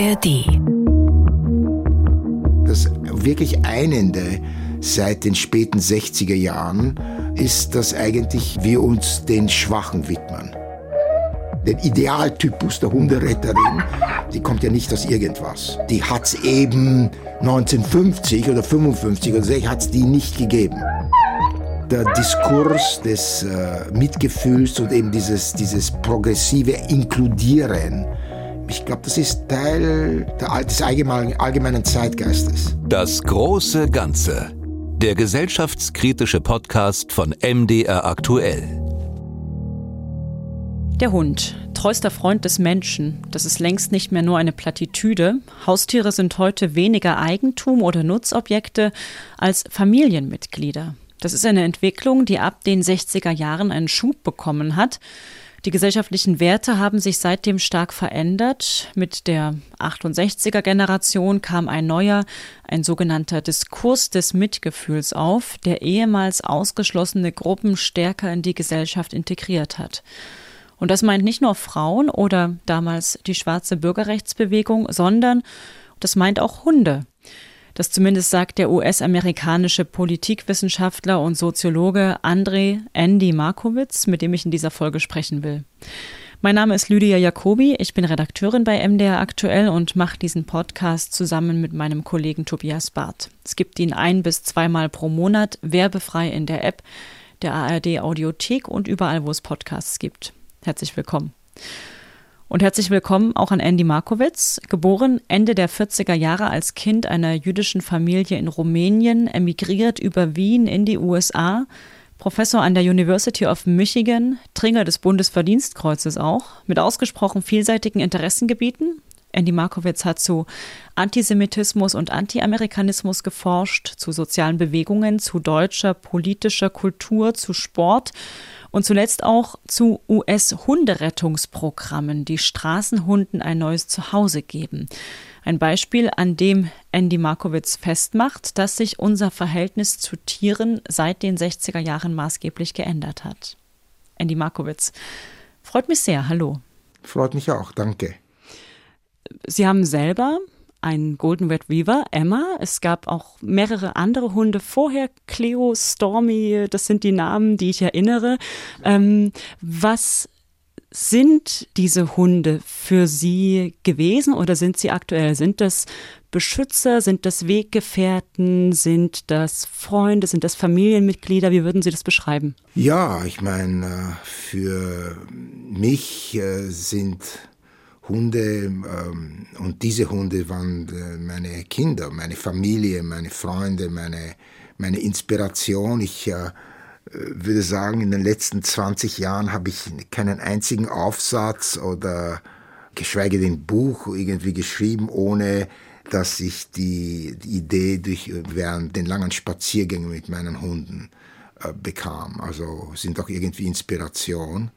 ARD. Das wirklich Einende seit den späten 60er Jahren ist, dass eigentlich wir uns den Schwachen widmen. Den Idealtypus der Hunderetterin, die kommt ja nicht aus irgendwas. Die hat's eben 1950 oder 55 oder 60 hat's die nicht gegeben. Der Diskurs des äh, Mitgefühls und eben dieses, dieses progressive Inkludieren, ich glaube, das ist Teil des allgemeinen, Zeitgeistes. Das große Ganze. Der gesellschaftskritische Podcast von MDR aktuell. Der Hund, treuster Freund des Menschen, das ist längst nicht mehr nur eine Plattitüde. Haustiere sind heute weniger Eigentum oder Nutzobjekte als Familienmitglieder. Das ist eine Entwicklung, die ab den 60er Jahren einen Schub bekommen hat. Die gesellschaftlichen Werte haben sich seitdem stark verändert. Mit der 68er Generation kam ein neuer, ein sogenannter Diskurs des Mitgefühls auf, der ehemals ausgeschlossene Gruppen stärker in die Gesellschaft integriert hat. Und das meint nicht nur Frauen oder damals die schwarze Bürgerrechtsbewegung, sondern das meint auch Hunde. Das zumindest sagt der US-amerikanische Politikwissenschaftler und Soziologe Andrei Andy Markowitz, mit dem ich in dieser Folge sprechen will. Mein Name ist Lydia Jacobi, ich bin Redakteurin bei MDR aktuell und mache diesen Podcast zusammen mit meinem Kollegen Tobias Barth. Es gibt ihn ein bis zweimal pro Monat werbefrei in der App der ARD Audiothek und überall, wo es Podcasts gibt. Herzlich willkommen. Und herzlich willkommen auch an Andy Markowitz, geboren Ende der 40er Jahre als Kind einer jüdischen Familie in Rumänien, emigriert über Wien in die USA, Professor an der University of Michigan, Träger des Bundesverdienstkreuzes auch, mit ausgesprochen vielseitigen Interessengebieten. Andy Markowitz hat zu Antisemitismus und Anti-Amerikanismus geforscht, zu sozialen Bewegungen, zu deutscher politischer Kultur, zu Sport und zuletzt auch zu US-Hunderettungsprogrammen, die Straßenhunden ein neues Zuhause geben. Ein Beispiel, an dem Andy Markowitz festmacht, dass sich unser Verhältnis zu Tieren seit den 60er Jahren maßgeblich geändert hat. Andy Markowitz, freut mich sehr. Hallo. Freut mich auch, danke. Sie haben selber ein Golden Retriever, Emma. Es gab auch mehrere andere Hunde vorher, Cleo, Stormy, das sind die Namen, die ich erinnere. Ähm, was sind diese Hunde für Sie gewesen oder sind sie aktuell? Sind das Beschützer, sind das Weggefährten, sind das Freunde, sind das Familienmitglieder? Wie würden Sie das beschreiben? Ja, ich meine, für mich äh, sind Hunde ähm, und diese Hunde waren äh, meine Kinder, meine Familie, meine Freunde, meine, meine Inspiration. Ich äh, würde sagen, in den letzten 20 Jahren habe ich keinen einzigen Aufsatz oder geschweige denn Buch irgendwie geschrieben, ohne dass ich die, Idee durch, während den langen Spaziergängen mit meinen Hunden äh, bekam. Also sind auch irgendwie Inspiration.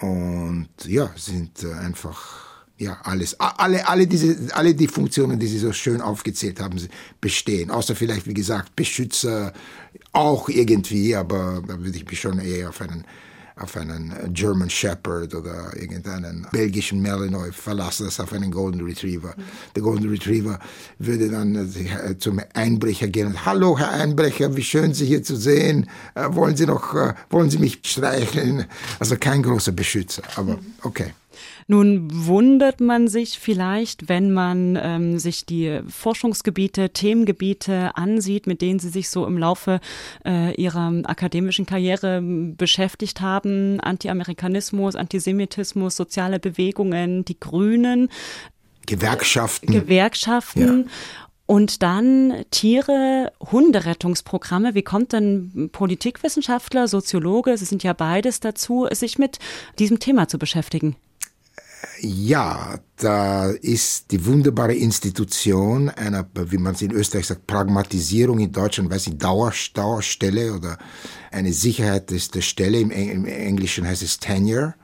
Und ja, sind äh, einfach ja, alles, alle, alle diese, alle die Funktionen, die Sie so schön aufgezählt haben, bestehen. Außer vielleicht, wie gesagt, Beschützer auch irgendwie, aber da würde ich mich schon eher auf einen, auf einen German Shepherd oder irgendeinen belgischen Malinois verlassen, als auf einen Golden Retriever. Mhm. Der Golden Retriever würde dann äh, zum Einbrecher gehen und, hallo Herr Einbrecher, wie schön Sie hier zu sehen, äh, wollen Sie noch, äh, wollen Sie mich streicheln? Also kein großer Beschützer, aber mhm. okay. Nun wundert man sich vielleicht, wenn man ähm, sich die Forschungsgebiete, Themengebiete ansieht, mit denen Sie sich so im Laufe äh, Ihrer akademischen Karriere beschäftigt haben. Anti-Amerikanismus, Antisemitismus, soziale Bewegungen, die Grünen. Gewerkschaften. Gewerkschaften. Ja. Und dann Tiere, Hunderettungsprogramme. Wie kommt denn Politikwissenschaftler, Soziologe, Sie sind ja beides dazu, sich mit diesem Thema zu beschäftigen? Ja, da ist die wunderbare Institution einer, wie man es in Österreich sagt, Pragmatisierung in Deutschland, weiß ich, Dauer, Dauerstelle oder eine Sicherheit ist der Stelle. Im, Im, Englischen heißt es Tenure.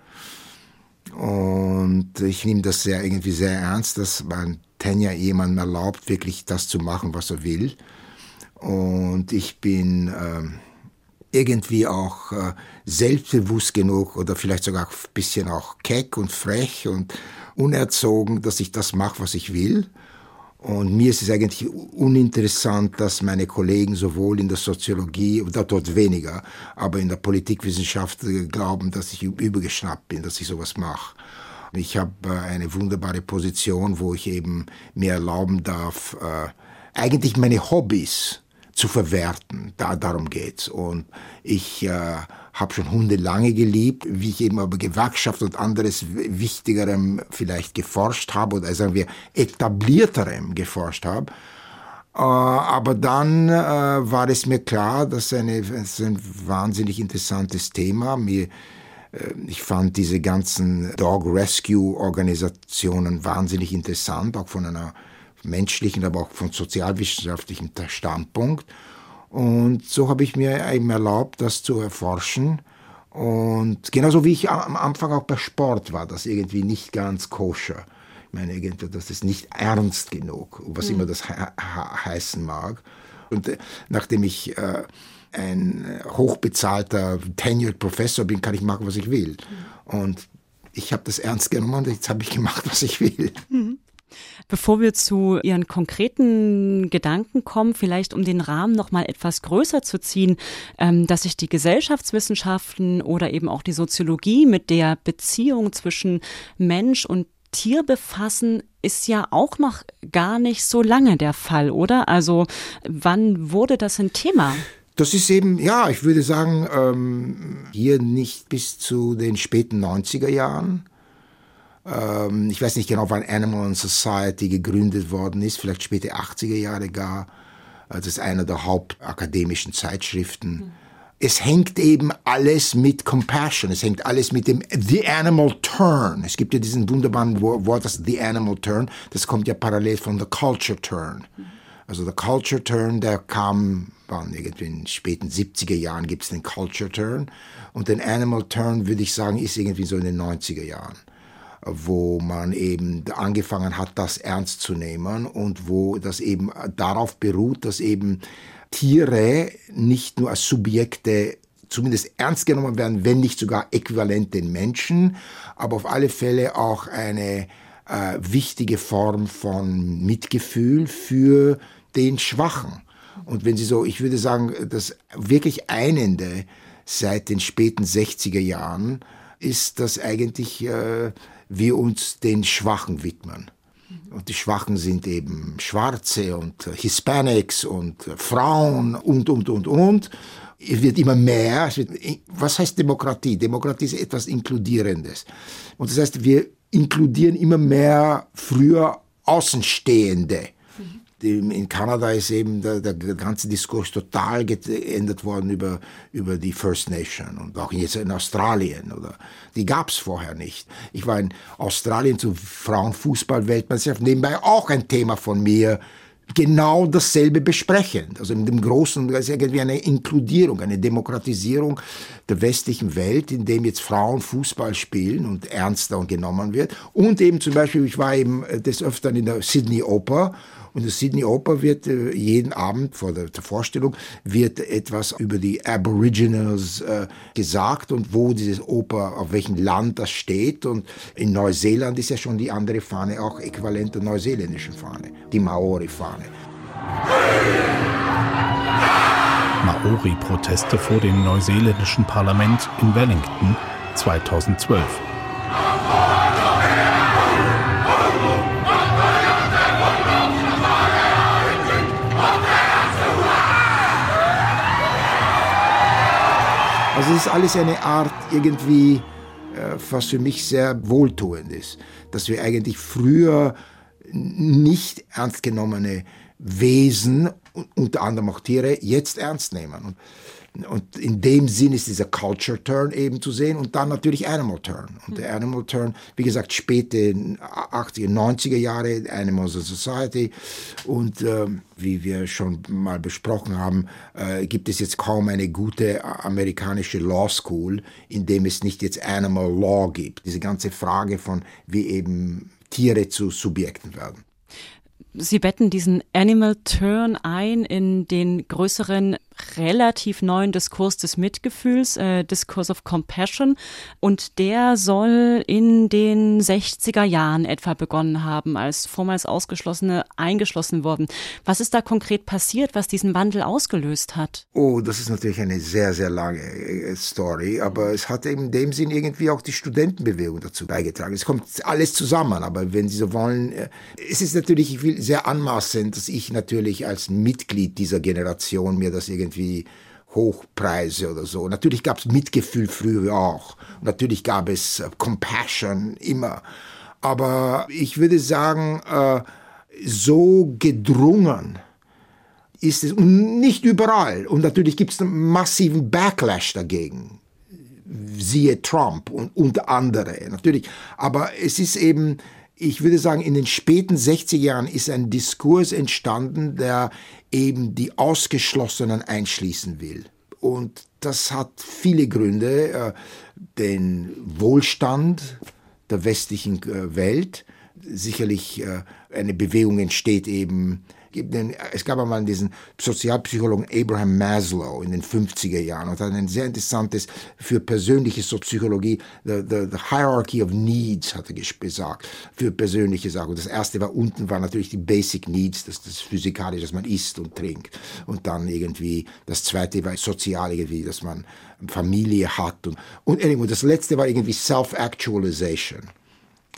Und ich nehme das sehr, irgendwie sehr ernst, dass man Tenure jemandem erlaubt, wirklich das zu machen, was er will. Und ich bin, ähm, irgendwie auch äh, selbstbewusst genug oder vielleicht sogar ein bisschen auch keck und frech und, unerzogen, dass ich das mache, was ich will. Und mir ist es eigentlich uninteressant, dass meine Kollegen sowohl in der Soziologie, oder dort weniger, aber in der Politikwissenschaft äh, glauben, dass ich übergeschnappt bin, dass ich sowas mache. Ich habe äh, eine wunderbare Position, wo ich eben mir erlauben darf, äh, eigentlich meine Hobbys zu verwerten. Da, darum geht's. Und ich äh, habe schon Hunde lange geliebt, wie ich eben aber Gewerkschaft und anderes Wichtigerem vielleicht geforscht habe oder sagen wir etablierterem geforscht habe. Äh, aber dann äh, war es mir klar, dass eine, es ein wahnsinnig interessantes Thema. Mir, äh, ich fand diese ganzen Dog Rescue Organisationen wahnsinnig interessant, auch von einer menschlichen, aber auch von sozialwissenschaftlichen Standpunkt. Und so habe ich mir eben erlaubt, das zu erforschen. Und genauso wie ich am Anfang auch bei Sport war, das irgendwie nicht ganz koscher. Ich meine, irgendwie, das ist nicht ernst genug, was mhm. immer das he heißen mag. Und äh, nachdem ich äh, ein hochbezahlter Tenured Professor bin, kann ich machen, was ich will. Mhm. Und ich habe das ernst genommen und jetzt habe ich gemacht, was ich will. Mhm. Bevor wir zu Ihren konkreten Gedanken kommen, vielleicht um den Rahmen noch mal etwas größer zu ziehen, ähm, dass sich die Gesellschaftswissenschaften oder eben auch die Soziologie mit der Beziehung zwischen Mensch und Tier befassen, ist ja auch noch gar nicht so lange der Fall, oder? Also wann wurde das ein Thema? Das ist eben, ja, ich würde sagen, ähm, hier nicht bis zu den späten 90er Jahren. Ähm, ich weiß nicht genau, wann Animal and Society gegründet worden ist, vielleicht späte 80er Jahre gar. Das ist einer der hauptakademischen Zeitschriften. Mhm. Es hängt eben alles mit Compassion, es hängt alles mit dem The Animal Turn. Es gibt ja diesen wunderbaren Wort, das The Animal Turn, das kommt ja parallel von The Culture Turn. Mhm. Also der Culture Turn, der kam, wann irgendwie in den späten 70er Jahren gibt es den Culture Turn. Und den Animal Turn, würde ich sagen, ist irgendwie so in den 90er Jahren wo man eben angefangen hat, das ernst zu nehmen und wo das eben darauf beruht, dass eben Tiere nicht nur als Subjekte zumindest ernst genommen werden, wenn nicht sogar äquivalent den Menschen, aber auf alle Fälle auch eine äh, wichtige Form von Mitgefühl für den Schwachen. Und wenn Sie so, ich würde sagen, das wirklich Einende seit den späten 60er Jahren ist, dass eigentlich äh, wir uns den Schwachen widmen. Und die Schwachen sind eben Schwarze und Hispanics und Frauen und, und, und, und. Es wird immer mehr. Wird, was heißt Demokratie? Demokratie ist etwas Inkludierendes. Und das heißt, wir inkludieren immer mehr früher Außenstehende in Kanada ist eben der, der, ganze Diskurs total geändert worden über, über die First Nation und auch jetzt in Australien. Oder, die gab es vorher nicht. Ich war in Australien zur Frauenfußball-Weltmeisterschaft, nebenbei auch ein Thema von mir, genau dasselbe besprechend. Also in dem Großen ist irgendwie eine Inkludierung, eine Demokratisierung der westlichen Welt, in dem jetzt Frauen Fußball spielen und ernster genommen wird. Und eben zum Beispiel, ich war eben des Öfteren in der Sydney Oper und der Sydney Oper wird äh, jeden Abend vor der, der, Vorstellung wird etwas über die Aboriginals äh, gesagt und wo dieses Oper, auf welchem Land das steht. Und in Neuseeland ist ja schon die andere Fahne auch äquivalent der neuseeländischen Fahne, die Maori-Fahne. Maori-Proteste vor dem neuseeländischen Parlament in Wellington 2012. Also es ist alles eine Art irgendwie, äh, was für mich sehr wohltuend ist, dass wir eigentlich früher nicht ernst genommene Wesen, unter anderem auch Tiere, jetzt ernst nehmen. Und und in dem Sinn ist dieser Culture Turn eben zu sehen und dann natürlich Animal Turn. Und der Animal Turn, wie gesagt, späte 80er, 90er Jahre, Animals and Society. Und äh, wie wir schon mal besprochen haben, äh, gibt es jetzt kaum eine gute amerikanische Law School, in dem es nicht jetzt Animal Law gibt. Diese ganze Frage von, wie eben Tiere zu Subjekten werden. Sie betten diesen Animal Turn ein in den größeren relativ neuen Diskurs des Mitgefühls, äh, Discourse of Compassion. Und der soll in den 60er Jahren etwa begonnen haben, als vormals Ausgeschlossene eingeschlossen wurden. Was ist da konkret passiert, was diesen Wandel ausgelöst hat? Oh, das ist natürlich eine sehr, sehr lange äh, Story, aber es hat in dem Sinn irgendwie auch die Studentenbewegung dazu beigetragen. Es kommt alles zusammen, aber wenn Sie so wollen, äh, es ist natürlich sehr anmaßend, dass ich natürlich als Mitglied dieser Generation mir das irgendwie Hochpreise oder so. Natürlich gab es Mitgefühl früher auch. Natürlich gab es äh, Compassion immer. Aber ich würde sagen, äh, so gedrungen ist es nicht überall. Und natürlich gibt es einen massiven Backlash dagegen. Siehe Trump und, und andere natürlich. Aber es ist eben, ich würde sagen, in den späten 60er Jahren ist ein Diskurs entstanden, der eben die Ausgeschlossenen einschließen will. Und das hat viele Gründe. Äh, den Wohlstand der westlichen äh, Welt, sicherlich äh, eine Bewegung entsteht eben es gab einmal diesen Sozialpsychologen Abraham Maslow in den 50er Jahren und hat ein sehr interessantes für persönliche Psychologie, the, the, the Hierarchy of Needs, hat er gesagt, für persönliche Sachen. Das erste war unten war natürlich die Basic Needs, das, das physikalische, dass man isst und trinkt. Und dann irgendwie, das zweite war sozial irgendwie, dass man Familie hat. Und, und anyway, das letzte war irgendwie Self-Actualization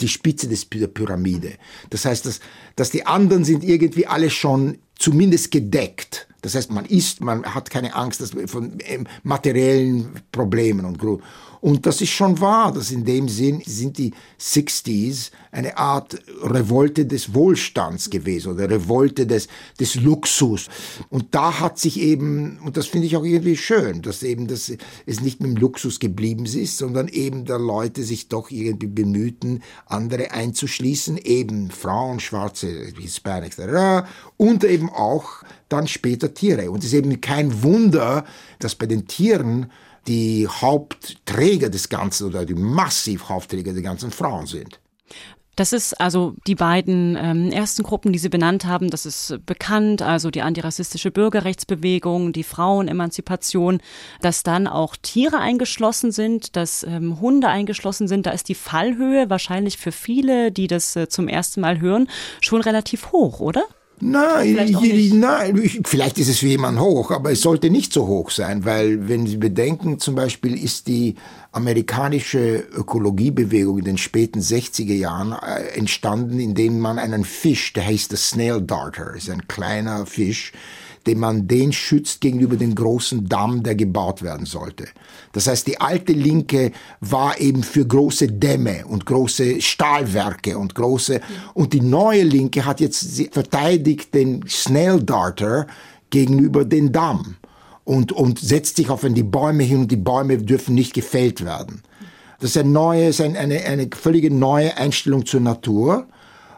die Spitze des, der Pyramide. Das heißt, dass, dass die anderen sind irgendwie alle schon zumindest gedeckt. Das heißt, man isst, man hat keine Angst von ähm, materiellen Problemen und und das ist schon wahr, dass in dem Sinn sind die 60s eine Art Revolte des Wohlstands gewesen oder Revolte des, des Luxus. Und da hat sich eben, und das finde ich auch irgendwie schön, dass eben das, es nicht mit dem Luxus geblieben ist, sondern eben der Leute sich doch irgendwie bemühten, andere einzuschließen, eben Frauen, Schwarze, Hispanics, und eben auch dann später Tiere. Und es ist eben kein Wunder, dass bei den Tieren die Hauptträger des Ganzen oder die massiv Hauptträger der ganzen Frauen sind. Das ist also die beiden ähm, ersten Gruppen, die Sie benannt haben. Das ist bekannt, also die antirassistische Bürgerrechtsbewegung, die Frauenemanzipation, dass dann auch Tiere eingeschlossen sind, dass ähm, Hunde eingeschlossen sind. Da ist die Fallhöhe wahrscheinlich für viele, die das äh, zum ersten Mal hören, schon relativ hoch, oder? Nein, vielleicht, nein, vielleicht ist es für jemanden hoch, aber es sollte nicht so hoch sein, weil wenn Sie bedenken, zum Beispiel ist die amerikanische Ökologiebewegung in den späten 60er Jahren äh, entstanden, indem man einen Fisch, der heißt der Snail Darter, ist ein kleiner Fisch, den man den schützt gegenüber dem großen Damm, der gebaut werden sollte. Das heißt, die alte Linke war eben für große Dämme und große Stahlwerke und große, und die neue Linke hat jetzt verteidigt den Snail Darter gegenüber den Damm und, und setzt sich auf die Bäume hin und die Bäume dürfen nicht gefällt werden. Das ist ein neues, eine, eine, eine völlige neue Einstellung zur Natur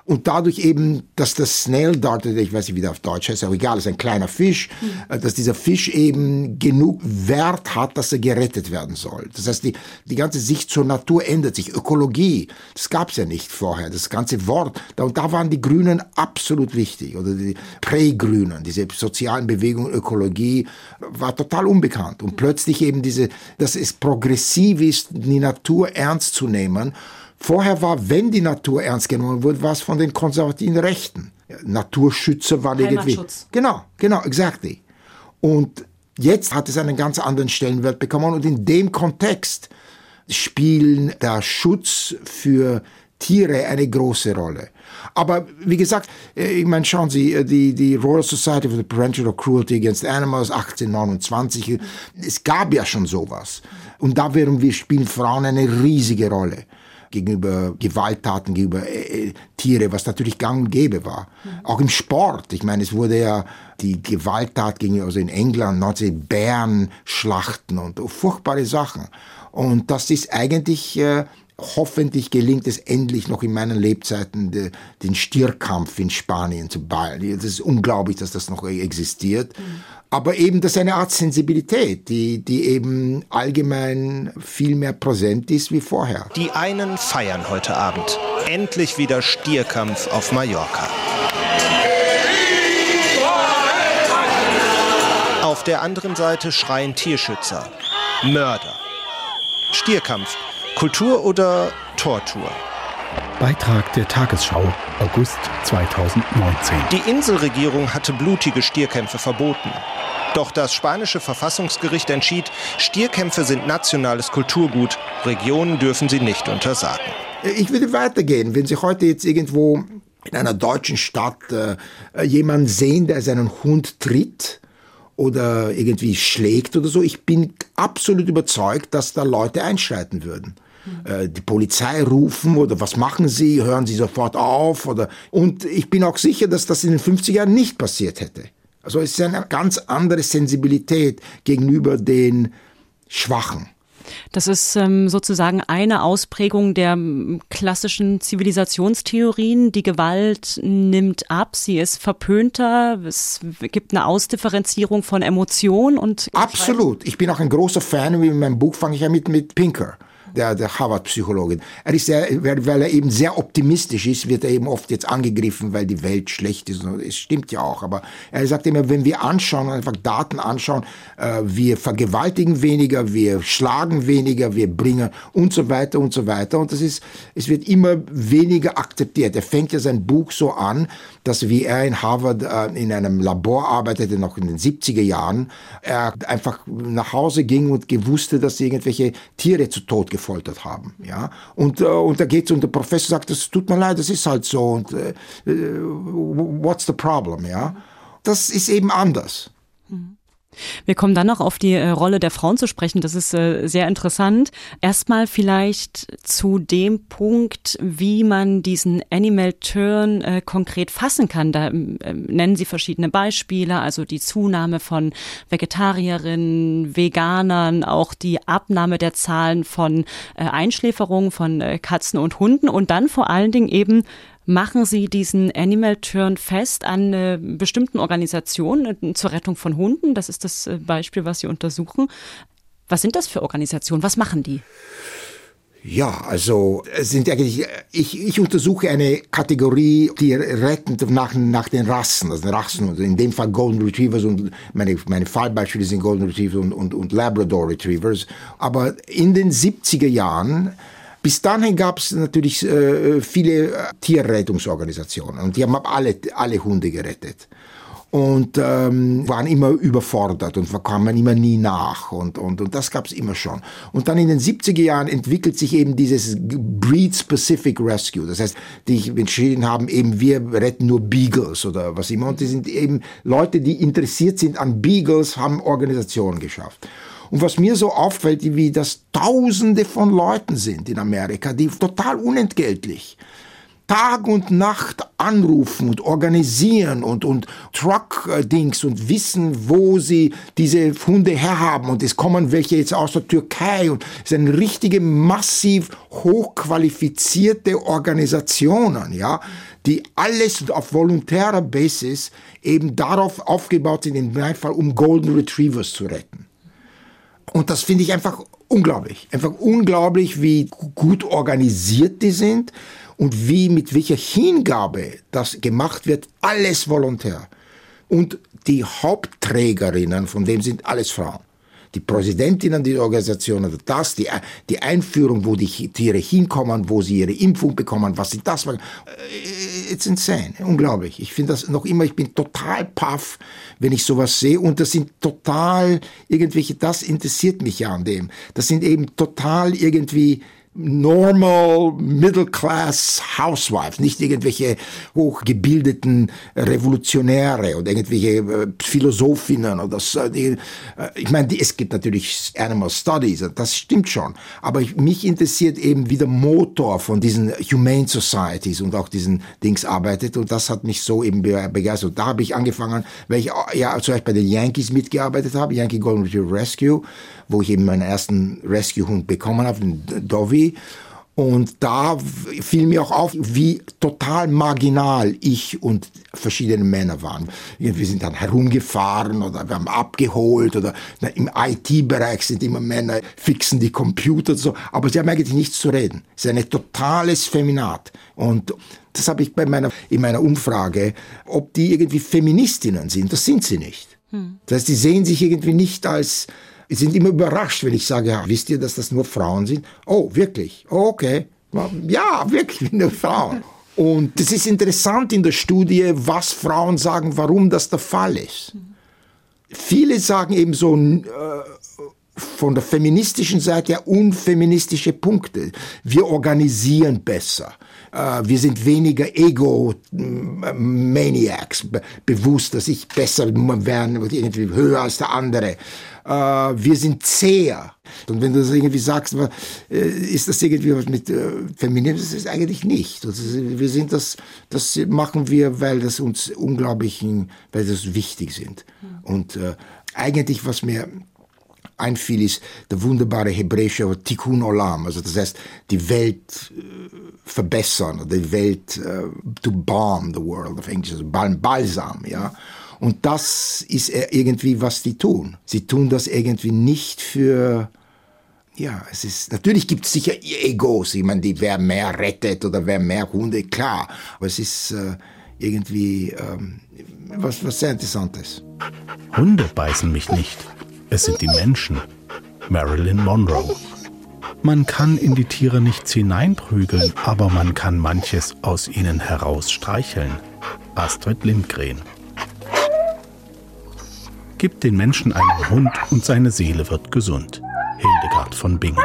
und dadurch eben, dass das Snail Dart, ich weiß nicht, wie der auf Deutsch heißt, aber egal, ist ein kleiner Fisch, mhm. dass dieser Fisch eben genug Wert hat, dass er gerettet werden soll. Das heißt, die, die ganze Sicht zur Natur ändert sich. Ökologie, das gab es ja nicht vorher, das ganze Wort. Da, und da waren die Grünen absolut wichtig, oder die Prä-Grünen, diese sozialen Bewegungen, Ökologie, war total unbekannt. Und plötzlich eben diese, dass es progressiv ist, die Natur ernst zu nehmen, Vorher war, wenn die Natur ernst genommen wurde, war es von den konservativen Rechten. Naturschützer waren irgendwie. Genau, genau, exactly. Und jetzt hat es einen ganz anderen Stellenwert bekommen und in dem Kontext spielen der Schutz für Tiere eine große Rolle. Aber wie gesagt, äh, ich meine, schauen Sie, äh, die, die Royal Society for the Prevention of Cruelty Against Animals 1829, es gab ja schon sowas. Und da wären wir, spielen Frauen eine riesige Rolle gegenüber Gewalttaten, gegenüber äh, äh, Tiere, was natürlich gang und gäbe war. Mhm. Auch im Sport. Ich meine, es wurde ja die Gewalttat gegenüber, also in England, 19 Bären schlachten und furchtbare Sachen. Und das ist eigentlich, äh, hoffentlich gelingt es endlich noch in meinen Lebzeiten, de, den Stierkampf in Spanien zu ballen. Das ist unglaublich, dass das noch existiert. Mhm. Aber eben, das ist eine Art Sensibilität, die, die eben allgemein viel mehr präsent ist wie vorher. Die einen feiern heute Abend. Endlich wieder Stierkampf auf Mallorca. der anderen Seite schreien Tierschützer. Mörder. Stierkampf. Kultur oder Tortur? Beitrag der Tagesschau, August 2019. Die Inselregierung hatte blutige Stierkämpfe verboten. Doch das spanische Verfassungsgericht entschied, Stierkämpfe sind nationales Kulturgut, Regionen dürfen sie nicht untersagen. Ich würde weitergehen. Wenn Sie heute jetzt irgendwo in einer deutschen Stadt äh, jemanden sehen, der seinen Hund tritt oder irgendwie schlägt oder so, ich bin absolut überzeugt, dass da Leute einschreiten würden äh, die Polizei rufen oder was machen Sie, hören Sie sofort auf oder und ich bin auch sicher, dass das in den 50er Jahren nicht passiert hätte. Also es ist eine ganz andere Sensibilität gegenüber den Schwachen. Das ist ähm, sozusagen eine Ausprägung der klassischen Zivilisationstheorien. Die Gewalt nimmt ab, sie ist verpönter, es gibt eine Ausdifferenzierung von Emotionen und Absolut. Ich bin auch ein großer Fan, wie in meinem Buch fange ich ja mit, mit Pinker der, der Harvard-Psychologin. Er ist sehr, weil er eben sehr optimistisch ist, wird er eben oft jetzt angegriffen, weil die Welt schlecht ist. Es stimmt ja auch, aber er sagt immer, wenn wir anschauen, einfach Daten anschauen, äh, wir vergewaltigen weniger, wir schlagen weniger, wir bringen und so weiter und so weiter. Und das ist, es wird immer weniger akzeptiert. Er fängt ja sein Buch so an, dass wie er in Harvard äh, in einem Labor arbeitete, noch in den 70er Jahren, er einfach nach Hause ging und gewusste, dass irgendwelche Tiere zu Tod gefoltert haben. Ja? Und, äh, und da geht's und der Professor sagt, das tut mir leid, das ist halt so. Und äh, äh what's the problem? Ja? Das ist eben anders. Wir kommen dann noch auf die äh, Rolle der Frauen zu sprechen. Das ist äh, sehr interessant. Erstmal vielleicht zu dem Punkt, wie man diesen Animal Turn äh, konkret fassen kann. Da ähm, nennen Sie verschiedene Beispiele, also die Zunahme von Vegetarierinnen, Veganern, auch die Abnahme der Zahlen von Einschläferungen von Katzen und Hunden und dann vor allen Dingen eben machen Sie diesen Animal Turn fest an äh, bestimmten Organisationen äh, zur Rettung von Hunden. Das ist das äh, Beispiel, was Sie untersuchen. Was sind das für Organisationen? Was machen die? Ja, also sind eigentlich, ich, ich untersuche eine Kategorie, die retten nach, nach den Rassen, also den Rassen, in dem Fall Golden Retrievers und meine, meine Fallbeispiele sind Golden Retrievers und, und, und Labrador Retrievers. Aber in den 70er Jahren bis dahin gab es natürlich äh, viele äh, Tierrettungsorganisationen und die haben alle, alle Hunde gerettet und ähm, waren immer überfordert und kamen immer nie nach und, und, und das gab es immer schon. Und dann in den 70er Jahren entwickelt sich eben dieses Breed-Specific Rescue. Das heißt, die entschieden haben, eben wir retten nur Beagles oder was immer. Und die sind eben Leute, die interessiert sind an Beagles, haben Organisationen geschafft. Und was mir so auffällt, wie das Tausende von Leuten sind in Amerika, die total unentgeltlich Tag und Nacht anrufen und organisieren und, und Truck-Dings und wissen, wo sie diese Hunde herhaben. Und es kommen welche jetzt aus der Türkei und es sind richtige, massiv hochqualifizierte Organisationen, ja, die alles auf volontärer Basis eben darauf aufgebaut sind, in meinem Fall, um Golden Retrievers zu retten. Und das finde ich einfach unglaublich. Einfach unglaublich, wie gut organisiert die sind und wie mit welcher Hingabe das gemacht wird. Alles volontär. Und die Hauptträgerinnen von dem sind alles Frauen die Präsidentinnen Organisation oder das, die, die Einführung, wo die Tiere hinkommen, wo sie ihre Impfung bekommen, was sie das machen. Äh, it's insane, unglaublich. Ich finde das noch immer, ich bin total paff, wenn ich sowas sehe und das sind total irgendwelche, das interessiert mich ja an dem. Das sind eben total irgendwie normal middle class housewives, nicht irgendwelche hochgebildeten Revolutionäre oder irgendwelche äh, Philosophinnen oder so. Äh, ich meine, es gibt natürlich Animal Studies, das stimmt schon, aber ich, mich interessiert eben, wie der Motor von diesen Humane Societies und auch diesen Dings arbeitet und das hat mich so eben begeistert. Da habe ich angefangen, weil ich ja zuerst bei den Yankees mitgearbeitet habe, Yankee Golden Rescue, wo ich eben meinen ersten Rescue-Hund bekommen habe, den Dovi. Und da fiel mir auch auf, wie total marginal ich und verschiedene Männer waren. Wir sind dann herumgefahren oder wir haben abgeholt oder im IT-Bereich sind immer Männer, fixen die Computer und so. Aber sie haben eigentlich nichts zu reden. Es ist ein totales Feminat. Und das habe ich bei meiner, in meiner Umfrage, ob die irgendwie Feministinnen sind. Das sind sie nicht. Hm. Das heißt, die sehen sich irgendwie nicht als, sind immer überrascht, wenn ich sage, ja, wisst ihr, dass das nur Frauen sind? Oh, wirklich? Oh, okay. Ja, wirklich, nur Frauen. Und es ist interessant in der Studie, was Frauen sagen, warum das der Fall ist. Viele sagen eben so äh, von der feministischen Seite ja unfeministische Punkte. Wir organisieren besser. Äh, wir sind weniger Ego-Maniacs, bewusst, dass ich besser werden, irgendwie höher als der andere. Äh, wir sind zäher. Und wenn du das irgendwie sagst, äh, ist das irgendwie was mit Feminismus? Das ist eigentlich nicht. Wir sind das, das machen wir, weil das uns unglaublich, weil das wichtig sind. Und eigentlich, was mir einfiel, ist der wunderbare hebräische Tikkun Olam, also das heißt, die Welt verbessern, oder die Welt uh, to balm the world auf Englisch, also Balsam, ja. Und das ist irgendwie, was die tun. Sie tun das irgendwie nicht für, ja, es ist, natürlich gibt es sicher Egos, ich meine, die, wer mehr rettet oder wer mehr Hunde, klar, aber es ist äh, irgendwie ähm, was, was sehr Interessantes. Hunde beißen mich nicht. Es sind die Menschen. Marilyn Monroe. Man kann in die Tiere nichts hineinprügeln, aber man kann manches aus ihnen herausstreicheln. Astrid Lindgren. Gib den Menschen einen Hund und seine Seele wird gesund. Hildegard von Bingen.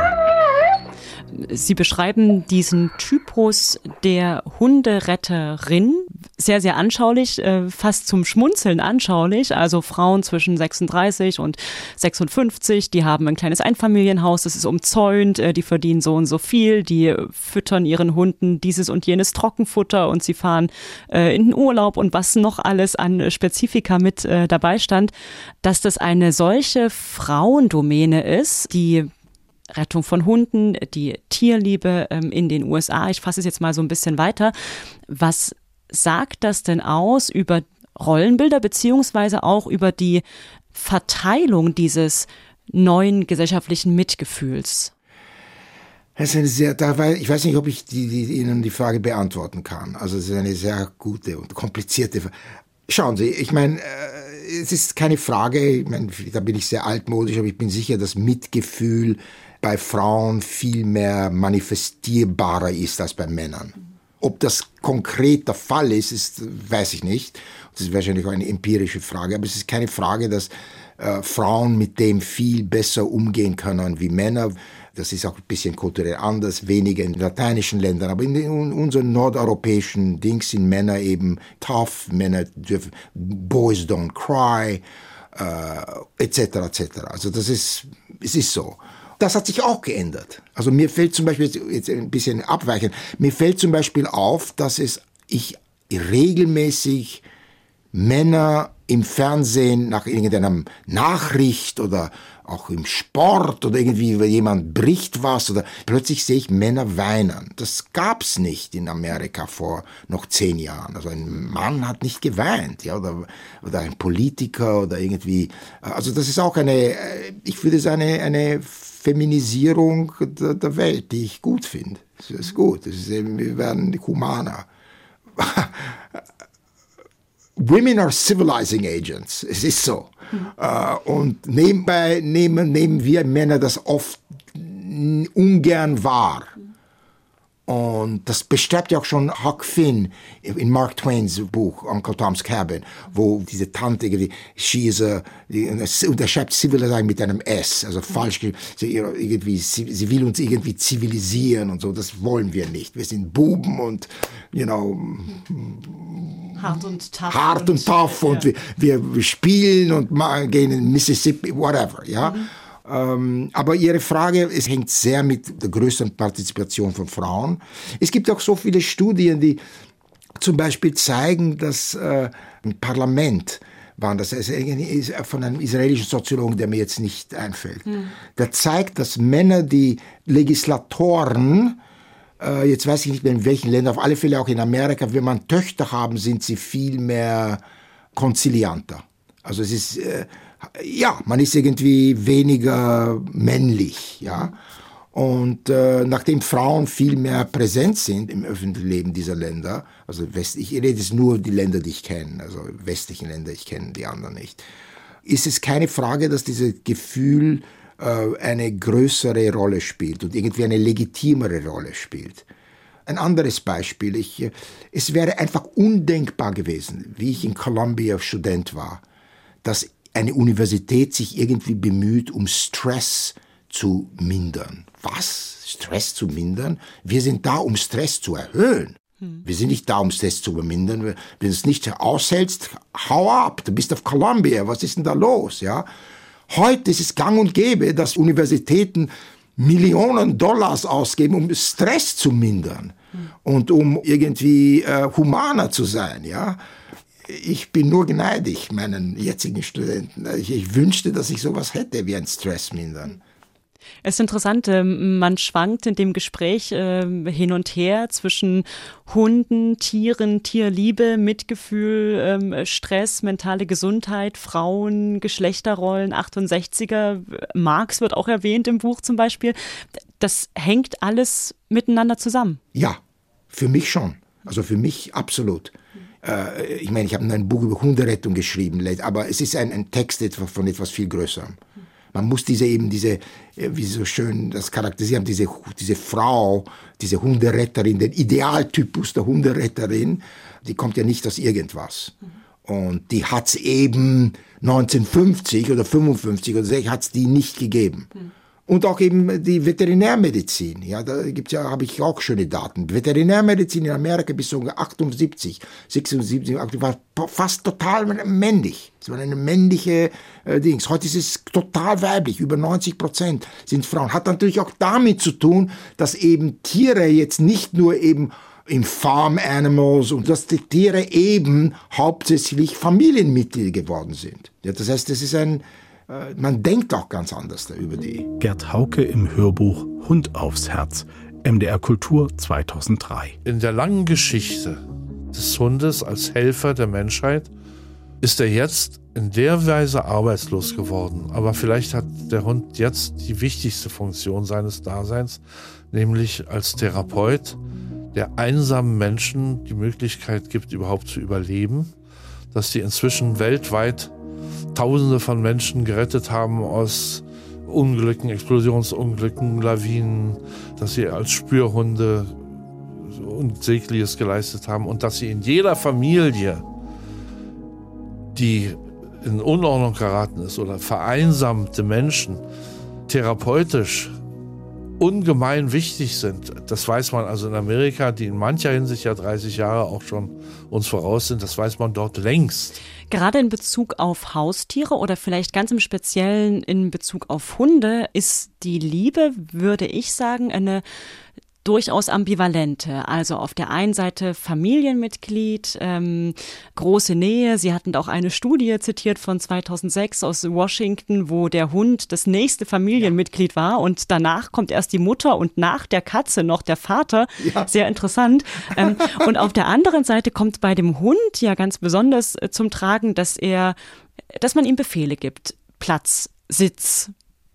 Sie beschreiben diesen Typus der Hunderetterin sehr, sehr anschaulich, äh, fast zum Schmunzeln anschaulich. Also Frauen zwischen 36 und 56, die haben ein kleines Einfamilienhaus, das ist umzäunt, äh, die verdienen so und so viel, die füttern ihren Hunden dieses und jenes Trockenfutter und sie fahren äh, in den Urlaub und was noch alles an Spezifika mit dabei stand, dass das eine solche Frauendomäne ist, die Rettung von Hunden, die Tierliebe ähm, in den USA. Ich fasse es jetzt mal so ein bisschen weiter. Was sagt das denn aus über Rollenbilder beziehungsweise auch über die Verteilung dieses neuen gesellschaftlichen Mitgefühls? Das ist eine sehr, ich weiß nicht, ob ich die, die, Ihnen die Frage beantworten kann. Also es ist eine sehr gute und komplizierte Frage. Schauen Sie, ich meine, äh, es ist keine Frage, ich meine, da bin ich sehr altmodisch, aber ich bin sicher, dass Mitgefühl bei Frauen viel mehr manifestierbarer ist als bei Männern. Ob das konkret der Fall ist, ist weiß ich nicht. Das ist wahrscheinlich auch eine empirische Frage, aber es ist keine Frage, dass äh, Frauen mit dem viel besser umgehen können wie Männer. Das ist auch ein bisschen kulturell anders, weniger in lateinischen Ländern, aber in, in unseren nordeuropäischen Dings sind Männer eben tough, Männer dürfen, Boys don't cry, äh, etc. etc. Also das ist, es ist so das hat sich auch geändert. Also mir fällt zum Beispiel, jetzt ein bisschen abweichen, mir fällt zum Beispiel auf, dass es ich regelmäßig Männer im Fernsehen nach irgendeiner Nachricht oder auch im Sport oder irgendwie, jemand bricht was oder plötzlich sehe ich Männer weinen. Das gab's nicht in Amerika vor noch zehn Jahren. Also ein Mann hat nicht geweint, ja, oder, oder ein Politiker oder irgendwie. Also das ist auch eine, ich würde sagen, eine, eine Feminisierung der, der Welt, die ich gut finde. Das ist gut. Das ist eben, wir werden humaner. Women are civilizing agents. Es ist so. Mhm. Uh, und nebenbei nehmen, nehmen wir Männer das oft ungern wahr. Und das beschreibt ja auch schon Huck Finn in Mark Twains Buch Uncle Tom's Cabin, wo diese Tante irgendwie, she is a, und er schreibt Civilizing mit einem S, also falsch, sie, irgendwie, sie, sie will uns irgendwie zivilisieren und so, das wollen wir nicht. Wir sind Buben und, you know, hart und tough. Hart und, tough und, ja. wir, wir, spielen und gehen in Mississippi, whatever, ja. Mhm. Ähm, aber Ihre Frage, es hängt sehr mit der größeren Partizipation von Frauen. Es gibt auch so viele Studien, die zum Beispiel zeigen, dass äh, ein Parlament waren das ist von einem israelischen Soziologen, der mir jetzt nicht einfällt. Hm. Der zeigt, dass Männer, die Legislatoren, äh, jetzt weiß ich nicht mehr in welchen Ländern, auf alle Fälle auch in Amerika, wenn man Töchter haben, sind sie viel mehr konzilianter. Also es ist äh, ja, man ist irgendwie weniger männlich, ja. Und äh, nachdem Frauen viel mehr präsent sind im öffentlichen Leben dieser Länder, also West, ich rede jetzt nur die Länder, die ich kenne, also westlichen Länder, ich kenne die anderen nicht. ist es keine Frage, dass dieses Gefühl äh, eine größere Rolle spielt und irgendwie eine legitimere Rolle spielt. Ein anderes Beispiel, ich, es wäre einfach undenkbar gewesen, wie ich in Columbia Student war, dass eine Universität sich irgendwie bemüht, um Stress zu mindern. Was? Stress zu mindern? Wir sind da, um Stress zu erhöhen. Hm. Wir sind nicht da, um Stress zu übermindern. Wenn du es nicht aushältst, hau ab. Du bist auf Columbia. Was ist denn da los? Ja? Heute ist es gang und gäbe, dass Universitäten Millionen Dollars ausgeben, um Stress zu mindern hm. und um irgendwie äh, humaner zu sein. Ja? Ich bin nur gneidig meinen jetzigen Studenten. Ich, ich, wünschte, dass ich sowas hätte wie ein Stress mindern. Es ist interessant, ähm, man schwankt in dem Gespräch ähm, hin und her zwischen Hunden, Tieren, Tierliebe, Mitgefühl, ähm, Stress, mentale Gesundheit, Frauen, Geschlechterrollen, 68er. Marx wird auch erwähnt im Buch zum Beispiel. Das hängt alles miteinander zusammen. Ja, für mich schon. Also für mich absolut äh, ich meine, ich habe ein Buch über Hunderettung geschrieben, aber es ist ein, ein Text von etwas viel Größerem. Man muss diese eben, diese, äh, wie so schön das charakterisieren, diese, diese Frau, diese Hunderetterin, den Idealtypus der Hunderetterin, die kommt ja nicht aus irgendwas. Und die hat's eben 1950 oder 55 oder 60 hat's die nicht gegeben. Und auch eben die Veterinärmedizin. Ja, da gibt's ja, habe ich auch schöne Daten. Veterinärmedizin in Amerika bis so 78, 76, war fast total männlich. Es war eine männliche äh, Dings. Heute ist es total weiblich. Über 90 Prozent sind Frauen. Hat natürlich auch damit zu tun, dass eben Tiere jetzt nicht nur eben im Farm Animals und dass die Tiere eben hauptsächlich Familienmitglieder geworden sind. Ja, das heißt, das ist ein, man denkt auch ganz anders da über die. Gerd Hauke im Hörbuch Hund aufs Herz, MDR Kultur 2003. In der langen Geschichte des Hundes als Helfer der Menschheit ist er jetzt in der Weise arbeitslos geworden. Aber vielleicht hat der Hund jetzt die wichtigste Funktion seines Daseins, nämlich als Therapeut, der einsamen Menschen die Möglichkeit gibt, überhaupt zu überleben, dass die inzwischen weltweit Tausende von Menschen gerettet haben aus Unglücken, Explosionsunglücken, Lawinen, dass sie als Spürhunde Unsägliches geleistet haben und dass sie in jeder Familie, die in Unordnung geraten ist oder vereinsamte Menschen, therapeutisch ungemein wichtig sind. Das weiß man also in Amerika, die in mancher Hinsicht ja 30 Jahre auch schon uns voraus sind, das weiß man dort längst. Gerade in Bezug auf Haustiere oder vielleicht ganz im Speziellen in Bezug auf Hunde ist die Liebe, würde ich sagen, eine durchaus ambivalente. Also auf der einen Seite Familienmitglied, ähm, große Nähe. Sie hatten auch eine Studie zitiert von 2006 aus Washington, wo der Hund das nächste Familienmitglied war und danach kommt erst die Mutter und nach der Katze noch der Vater. Ja. Sehr interessant. Ähm, und auf der anderen Seite kommt bei dem Hund ja ganz besonders äh, zum Tragen, dass er, dass man ihm Befehle gibt. Platz, Sitz,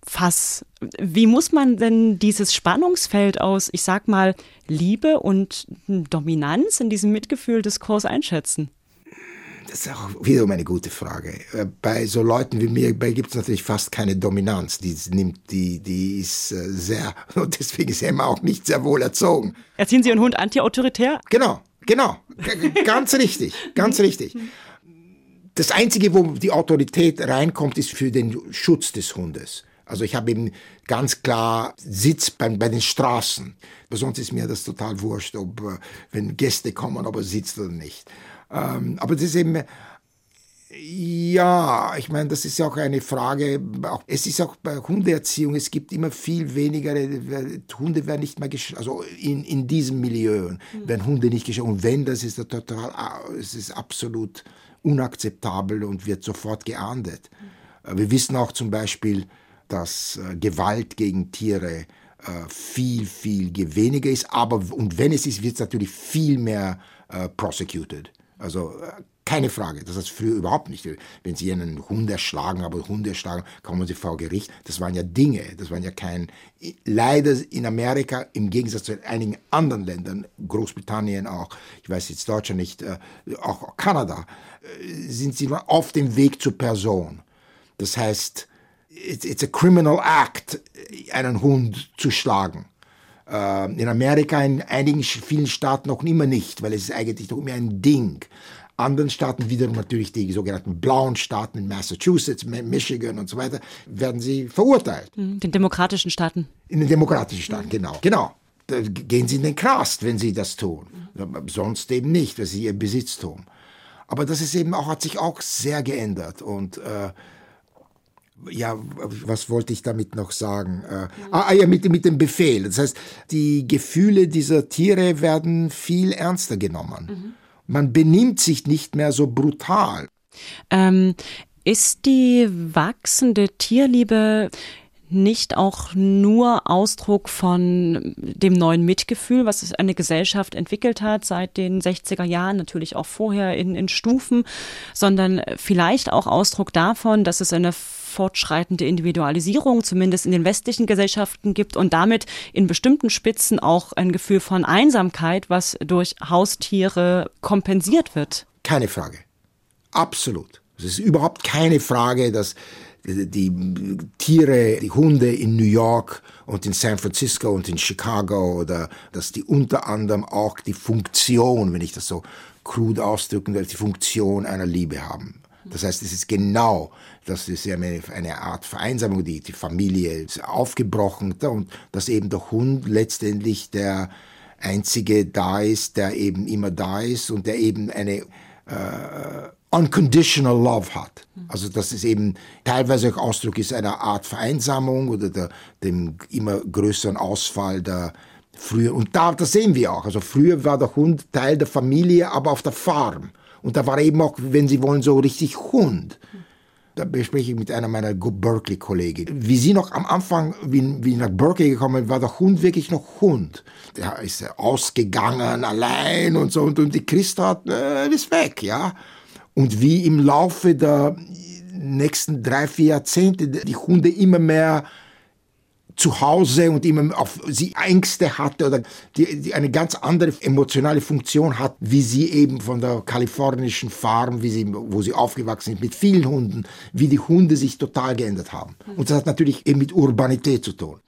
Fass. Wie muss man denn dieses Spannungsfeld aus, ich sag mal, Liebe und Dominanz in diesem Mitgefühl-Diskurs einschätzen? Das ist auch wiederum eine gute Frage. Äh, bei so Leuten wie mir gibt es natürlich fast keine Dominanz. Die nimmt, die, die ist äh, sehr, und deswegen ist Emma auch nicht sehr wohl erzogen. Erziehen Sie Ihren Hund anti-autoritär? Genau, genau. ganz richtig, ganz richtig. Das Einzige, wo die Autorität reinkommt, ist für den Schutz des Hundes. Also ich habe eben ganz klar Sitz bei, bei den Straßen. Sonst ist mir das total wurscht, ob äh, wenn Gäste kommen, ob er sitzt oder nicht. Ähm, aber das ist eben ja, ich meine, das ist ja auch eine Frage. Es ist auch bei Hundeerziehung, es gibt immer viel weniger, Hunde werden nicht mehr geschlagen, also in, in diesem Milieu mhm. werden Hunde nicht geschlagen. Und wenn, das ist total, es ist absolut unakzeptabel und wird sofort geahndet. Mhm. Wir wissen auch zum Beispiel, dass äh, Gewalt gegen Tiere äh, viel, viel weniger ist. Aber, und wenn es ist, wird es natürlich viel mehr äh, prosecuted. Also äh, keine Frage, das ist früher überhaupt nicht. Wenn Sie einen Hund erschlagen, aber Hunde erschlagen, kommen Sie vor Gericht. Das waren ja Dinge, das waren ja kein. Leider in Amerika, im Gegensatz zu einigen anderen Ländern, Großbritannien auch, ich weiß jetzt Deutschland nicht, auch Kanada, sind Sie auf dem Weg zur Person. Das heißt, it's a criminal act, einen Hund zu schlagen. Äh, in Amerika, in einigen, vielen Staaten noch immer nicht, weil es ist eigentlich noch immer ein Ding. Anderen Staaten, wiederum natürlich die sogenannten blauen Staaten in Massachusetts, Michigan und so weiter, werden sie verurteilt. Mhm, den demokratischen Staaten. In den demokratischen Staaten, genau. Genau. Da gehen sie in den Knast, wenn sie das tun. Sonst eben nicht, das ist ihr Besitztum. Aber das ist eben auch, hat sich auch sehr geändert und äh, ja, was wollte ich damit noch sagen? Äh, ah, ja, mit, mit dem Befehl. Das heißt, die Gefühle dieser Tiere werden viel ernster genommen. Mhm. Man benimmt sich nicht mehr so brutal. Ähm, ist die wachsende Tierliebe nicht auch nur Ausdruck von dem neuen Mitgefühl, was eine Gesellschaft entwickelt hat seit den 60er Jahren, natürlich auch vorher in, in Stufen, sondern vielleicht auch Ausdruck davon, dass es eine fortschreitende Individualisierung, zumindest in den westlichen Gesellschaften gibt und damit in bestimmten Spitzen auch ein Gefühl von Einsamkeit, was durch Haustiere kompensiert wird. Keine Frage. Absolut. Es ist überhaupt keine Frage, dass die Tiere, die Hunde in New York und in San Francisco und in Chicago oder dass die unter anderem auch die Funktion, wenn ich das so krud ausdrücken darf, die Funktion einer Liebe haben. Das heißt, es ist genau, das ist ja eine, Art Vereinsamung, die, die Familie ist aufgebrochen und dass eben der Hund letztendlich der einzige da ist, der eben immer da ist und der eben eine äh, unconditional love hat. Also dass es eben teilweise auch Ausdruck ist einer Art Vereinsamung oder der, dem immer größeren Ausfall der früher. Und da, das sehen wir auch. Also früher war der Hund Teil der Familie, aber auf der Farm. Und da war eben auch, wenn Sie wollen, so richtig Hund. Da bespreche ich mit einer meiner Berkeley-Kollegen. Wie sie noch am Anfang, wie, wie nach Berkeley gekommen war der Hund wirklich noch Hund. Der ist ausgegangen, allein und so. Und, und die Christa hat, äh, ist weg, ja. Und wie im Laufe der nächsten drei, vier Jahrzehnte die Hunde immer mehr zu Hause und immer auf sie Ängste hatte oder die, die eine ganz andere emotionale Funktion hat, wie sie eben von der kalifornischen Farm, wie sie, wo sie aufgewachsen sind, mit vielen Hunden, wie die Hunde sich total geändert haben. Und das hat natürlich eben mit Urbanität zu tun.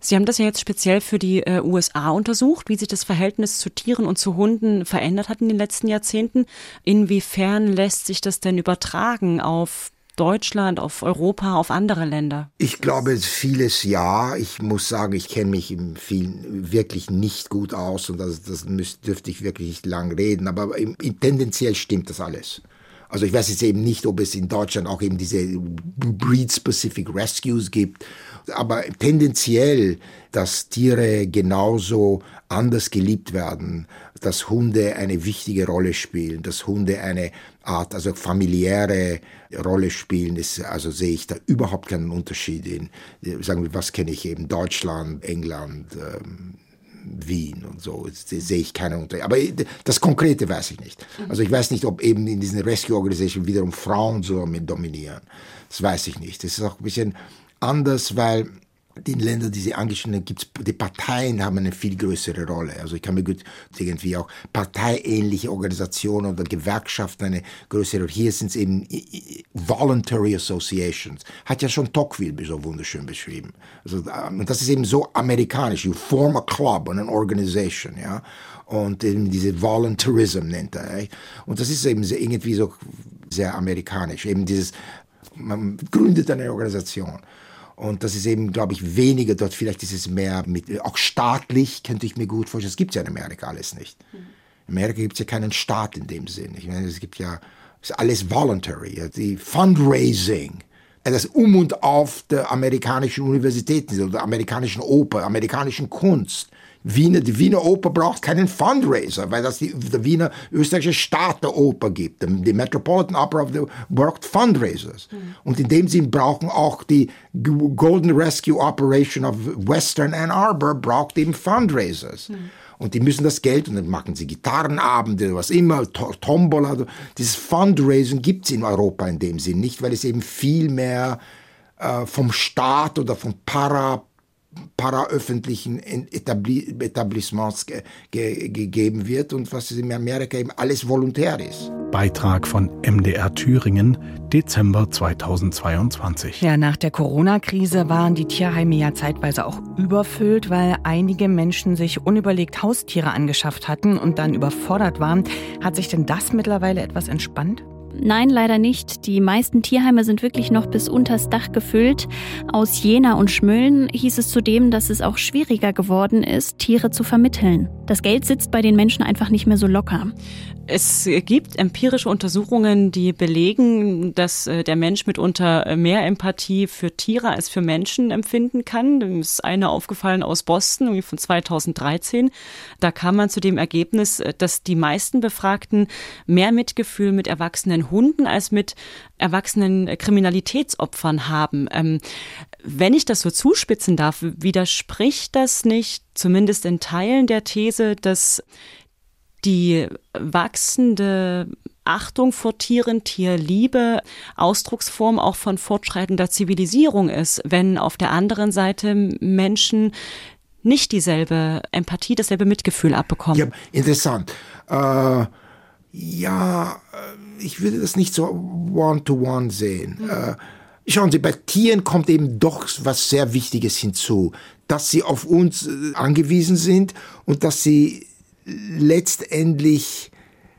Sie haben das ja jetzt speziell für die äh, USA untersucht, wie sich das Verhältnis zu Tieren und zu Hunden verändert hat in den letzten Jahrzehnten. Inwiefern lässt sich das denn übertragen auf Deutschland, auf Europa, auf andere Länder? Ich glaube, vieles ja. Ich muss sagen, ich kenne mich im vielen wirklich nicht gut aus und das, das müsst, dürfte ich wirklich nicht lang reden, aber im, im, tendenziell stimmt das alles. Also ich weiß jetzt eben nicht, ob es in Deutschland auch eben diese Breed-Specific Rescues gibt, aber tendenziell, dass Tiere genauso anders geliebt werden, dass Hunde eine wichtige Rolle spielen, dass Hunde eine Art, also familiäre Rolle spielen, ist, also sehe ich da überhaupt keinen Unterschied in, sagen wir, was kenne ich eben, Deutschland, England, ähm, Wien und so. Sehe ich keinen Unterschied. Aber das Konkrete weiß ich nicht. Also ich weiß nicht, ob eben in diesen Rescue Organisationen wiederum Frauen so dominieren. Das weiß ich nicht. Das ist auch ein bisschen anders, weil den Ländern, die Sie angeschnitten haben, gibt's, die Parteien haben eine viel größere Rolle. Also ich kann mir gut irgendwie auch parteiähnliche Organisationen oder Gewerkschaften eine größere, hier sind es eben Voluntary Associations. Hat ja schon Tocqueville so wunderschön beschrieben. Also, ähm, das ist eben so amerikanisch. You form a club and an organization, ja. Und eben diese Voluntarism nennt er. Und das ist eben irgendwie so sehr amerikanisch. Eben dieses, man gründet eine Organisation. Und das ist eben, glaube ich, weniger dort. Vielleicht ist es mehr mit, auch staatlich, könnte ich mir gut vorstellen. Das gibt es ja in Amerika alles nicht. In Amerika gibt es ja keinen Staat in dem Sinn. Ich meine, es gibt ja, es ist alles voluntary. Die Fundraising, das Um und Auf der amerikanischen Universitäten oder der amerikanischen Oper, amerikanischen Kunst Wiener, die Wiener Oper braucht keinen Fundraiser, weil das die, der Wiener österreichische Staat der Oper gibt. Die Metropolitan Opera of the braucht Fundraisers. Mhm. Und in dem Sinn brauchen auch die Golden Rescue Operation of Western Ann Arbor braucht eben Fundraisers. Mhm. Und die müssen das Geld, und dann machen sie Gitarrenabende, was immer, Tombola. Dieses Fundraising gibt es in Europa in dem Sinn nicht, weil es eben viel mehr äh, vom Staat oder vom Para paraöffentlichen Etablissements ge ge gegeben wird und was in Amerika eben alles volontär ist. Beitrag von MDR Thüringen, Dezember 2022. Ja, nach der Corona-Krise waren die Tierheime ja zeitweise auch überfüllt, weil einige Menschen sich unüberlegt Haustiere angeschafft hatten und dann überfordert waren. Hat sich denn das mittlerweile etwas entspannt? Nein, leider nicht. Die meisten Tierheime sind wirklich noch bis unters Dach gefüllt. Aus Jena und Schmölln hieß es zudem, dass es auch schwieriger geworden ist, Tiere zu vermitteln. Das Geld sitzt bei den Menschen einfach nicht mehr so locker. Es gibt empirische Untersuchungen, die belegen, dass äh, der Mensch mitunter mehr Empathie für Tiere als für Menschen empfinden kann. Dem ist eine aufgefallen aus Boston von 2013. Da kam man zu dem Ergebnis, äh, dass die meisten Befragten mehr Mitgefühl mit erwachsenen Hunden als mit erwachsenen Kriminalitätsopfern haben. Ähm, wenn ich das so zuspitzen darf, widerspricht das nicht zumindest in Teilen der These, dass die wachsende Achtung vor Tieren, Tierliebe, Ausdrucksform auch von fortschreitender Zivilisierung ist, wenn auf der anderen Seite Menschen nicht dieselbe Empathie, dasselbe Mitgefühl abbekommen. Ja, interessant. Äh, ja, ich würde das nicht so one-to-one -one sehen. Mhm. Äh, schauen Sie, bei Tieren kommt eben doch was sehr Wichtiges hinzu, dass sie auf uns äh, angewiesen sind und dass sie letztendlich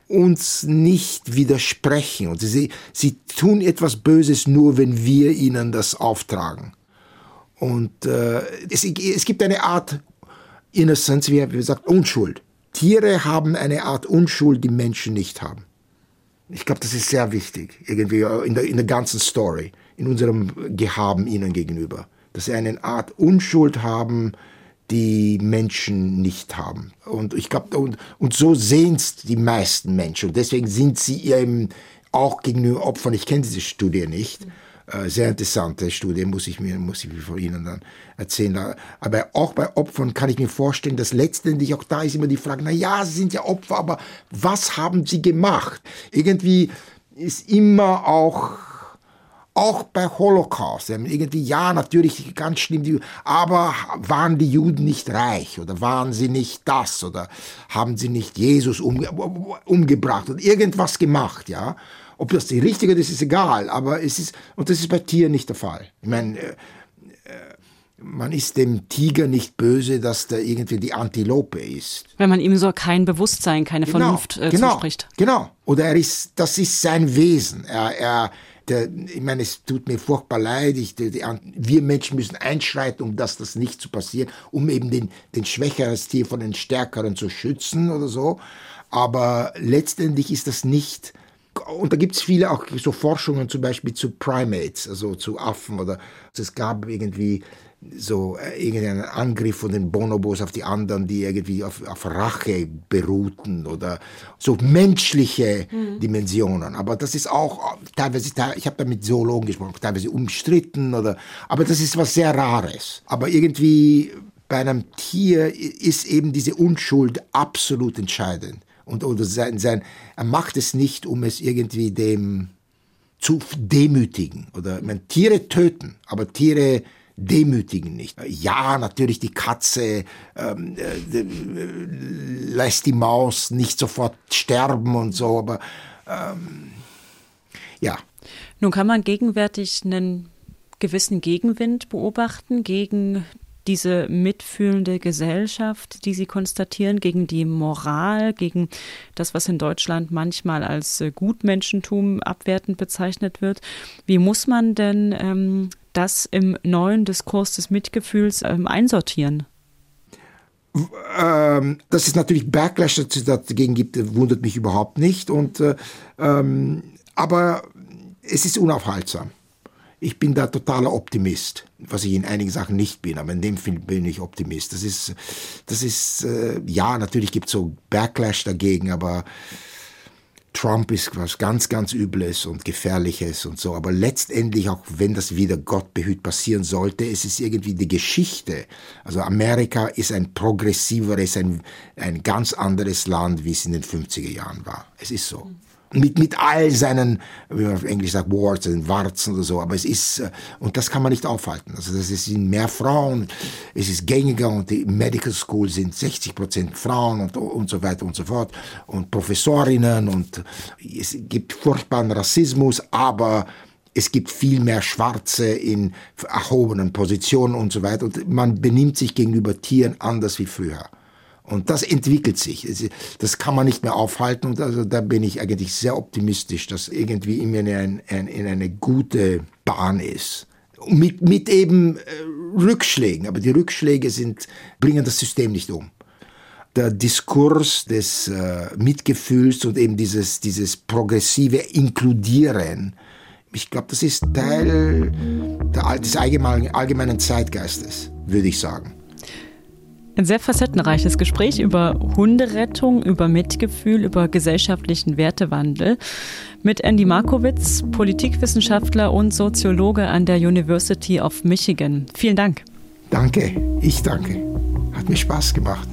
uns nicht widersprechen. Und sie, sie tun etwas Böses nur, wenn wir ihnen das auftragen. Und äh, es, es gibt eine Art Innocence, wie gesagt, Unschuld. Tiere haben eine Art Unschuld, die Menschen nicht haben. Ich glaube, das ist sehr wichtig, irgendwie in der, in der ganzen Story, in unserem Gehaben ihnen gegenüber. Dass sie eine Art Unschuld haben, die Menschen nicht haben. Und ich glaube, und, und so sehen es die meisten Menschen. Und deswegen sind sie eben auch gegenüber Opfern. Ich kenne diese Studie nicht. Äh, sehr interessante Studie, muss ich mir, muss ich mir von Ihnen dann erzählen. Aber auch bei Opfern kann ich mir vorstellen, dass letztendlich auch da ist immer die Frage, na ja, sie sind ja Opfer, aber was haben sie gemacht? Irgendwie ist immer auch auch bei Holocaust. Irgendwie, ja, natürlich ganz schlimm, aber waren die Juden nicht reich oder waren sie nicht das oder haben sie nicht Jesus umge umgebracht und irgendwas gemacht, ja? Ob das die richtige ist, ist egal, aber es ist, und das ist bei Tieren nicht der Fall. Ich meine, äh, äh, man ist dem Tiger nicht böse, dass der irgendwie die Antilope ist. Wenn man ihm so kein Bewusstsein, keine genau, Vernunft äh, genau, zuspricht. Genau. Oder er ist, das ist sein Wesen. Er, er, der, ich meine, es tut mir furchtbar leid. Ich, die, die, wir Menschen müssen einschreiten, um dass das nicht zu passieren, um eben den, den schwächeren Tier von den stärkeren zu schützen oder so. Aber letztendlich ist das nicht und da gibt es viele auch so Forschungen zum Beispiel zu Primates, also zu Affen oder es gab irgendwie so äh, irgendeinen Angriff von den Bonobos auf die anderen, die irgendwie auf, auf Rache beruhten oder so menschliche mhm. Dimensionen. Aber das ist auch teilweise, ich habe da mit Zoologen gesprochen, teilweise umstritten oder, aber das ist was sehr Rares. Aber irgendwie bei einem Tier ist eben diese Unschuld absolut entscheidend. Und oder sein, sein, er macht es nicht, um es irgendwie dem zu demütigen. Oder meine, Tiere töten, aber Tiere demütigen nicht. Ja, natürlich die Katze ähm, äh, lässt die Maus nicht sofort sterben und so, aber ähm, ja. Nun kann man gegenwärtig einen gewissen Gegenwind beobachten gegen diese mitfühlende Gesellschaft, die Sie konstatieren, gegen die Moral, gegen das, was in Deutschland manchmal als äh, Gutmenschentum abwertend bezeichnet wird. Wie muss man denn ähm, das im neuen Diskurs des Mitgefühls ähm, einsortieren? Ähm, dass es natürlich Backlash dagegen gibt, wundert mich überhaupt nicht. Und, äh, ähm, aber es ist unaufhaltsam ich bin da totaler Optimist, was ich in einigen Sachen nicht bin, aber in dem Film bin ich Optimist. Das ist, das ist, äh, ja, natürlich gibt es so Backlash dagegen, aber Trump ist was ganz, ganz Übles und Gefährliches und so. Aber letztendlich, auch wenn das wieder Gott behüt passieren sollte, es ist irgendwie die Geschichte. Also Amerika ist ein progressiveres, ein, ein ganz anderes Land, wie es in den 50er Jahren war. Es ist so. Mit, mit all seinen, wie man auf Englisch sagt, Warts und Warzen oder so, aber es ist, äh, und das kann man nicht aufhalten. Also das sind mehr Frauen, es ist gängiger und die Medical School sind 60 Prozent Frauen und, und so weiter und so fort und Professorinnen und es gibt furchtbaren Rassismus, aber es gibt viel mehr Schwarze in erhobenen Positionen und so weiter und man benimmt sich gegenüber Tieren anders wie früher. Und das entwickelt sich. Das kann man nicht mehr aufhalten. Und also da bin ich eigentlich sehr optimistisch, dass irgendwie immer in, ein, in eine gute Bahn ist. Mit, mit eben äh, Rückschlägen. Aber die Rückschläge sind, bringen das System nicht um. Der Diskurs des äh, Mitgefühls und eben dieses, dieses progressive Inkludieren, ich glaube, das ist Teil der, des allgemeinen, allgemeinen Zeitgeistes, würde ich sagen. Ein sehr facettenreiches Gespräch über Hunderettung, über Mitgefühl, über gesellschaftlichen Wertewandel mit Andy Markowitz, Politikwissenschaftler und Soziologe an der University of Michigan. Vielen Dank. Danke, ich danke. Hat mir Spaß gemacht.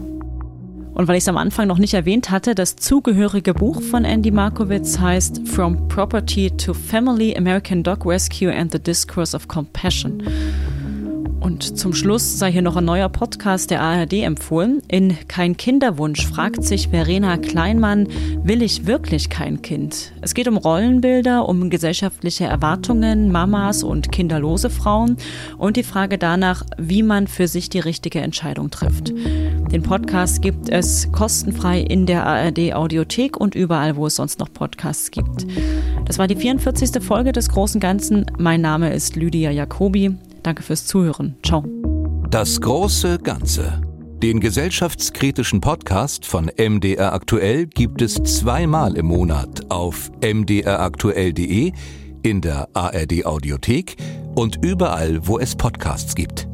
Und weil ich es am Anfang noch nicht erwähnt hatte, das zugehörige Buch von Andy Markowitz heißt From Property to Family, American Dog Rescue and the Discourse of Compassion. Und zum Schluss sei hier noch ein neuer Podcast der ARD empfohlen. In Kein Kinderwunsch fragt sich Verena Kleinmann, will ich wirklich kein Kind? Es geht um Rollenbilder, um gesellschaftliche Erwartungen, Mamas und kinderlose Frauen und die Frage danach, wie man für sich die richtige Entscheidung trifft. Den Podcast gibt es kostenfrei in der ARD Audiothek und überall, wo es sonst noch Podcasts gibt. Das war die 44. Folge des Großen Ganzen. Mein Name ist Lydia Jacobi. Danke fürs Zuhören. Ciao. Das große Ganze. Den gesellschaftskritischen Podcast von MDR Aktuell gibt es zweimal im Monat auf mdraktuell.de, in der ARD Audiothek und überall, wo es Podcasts gibt.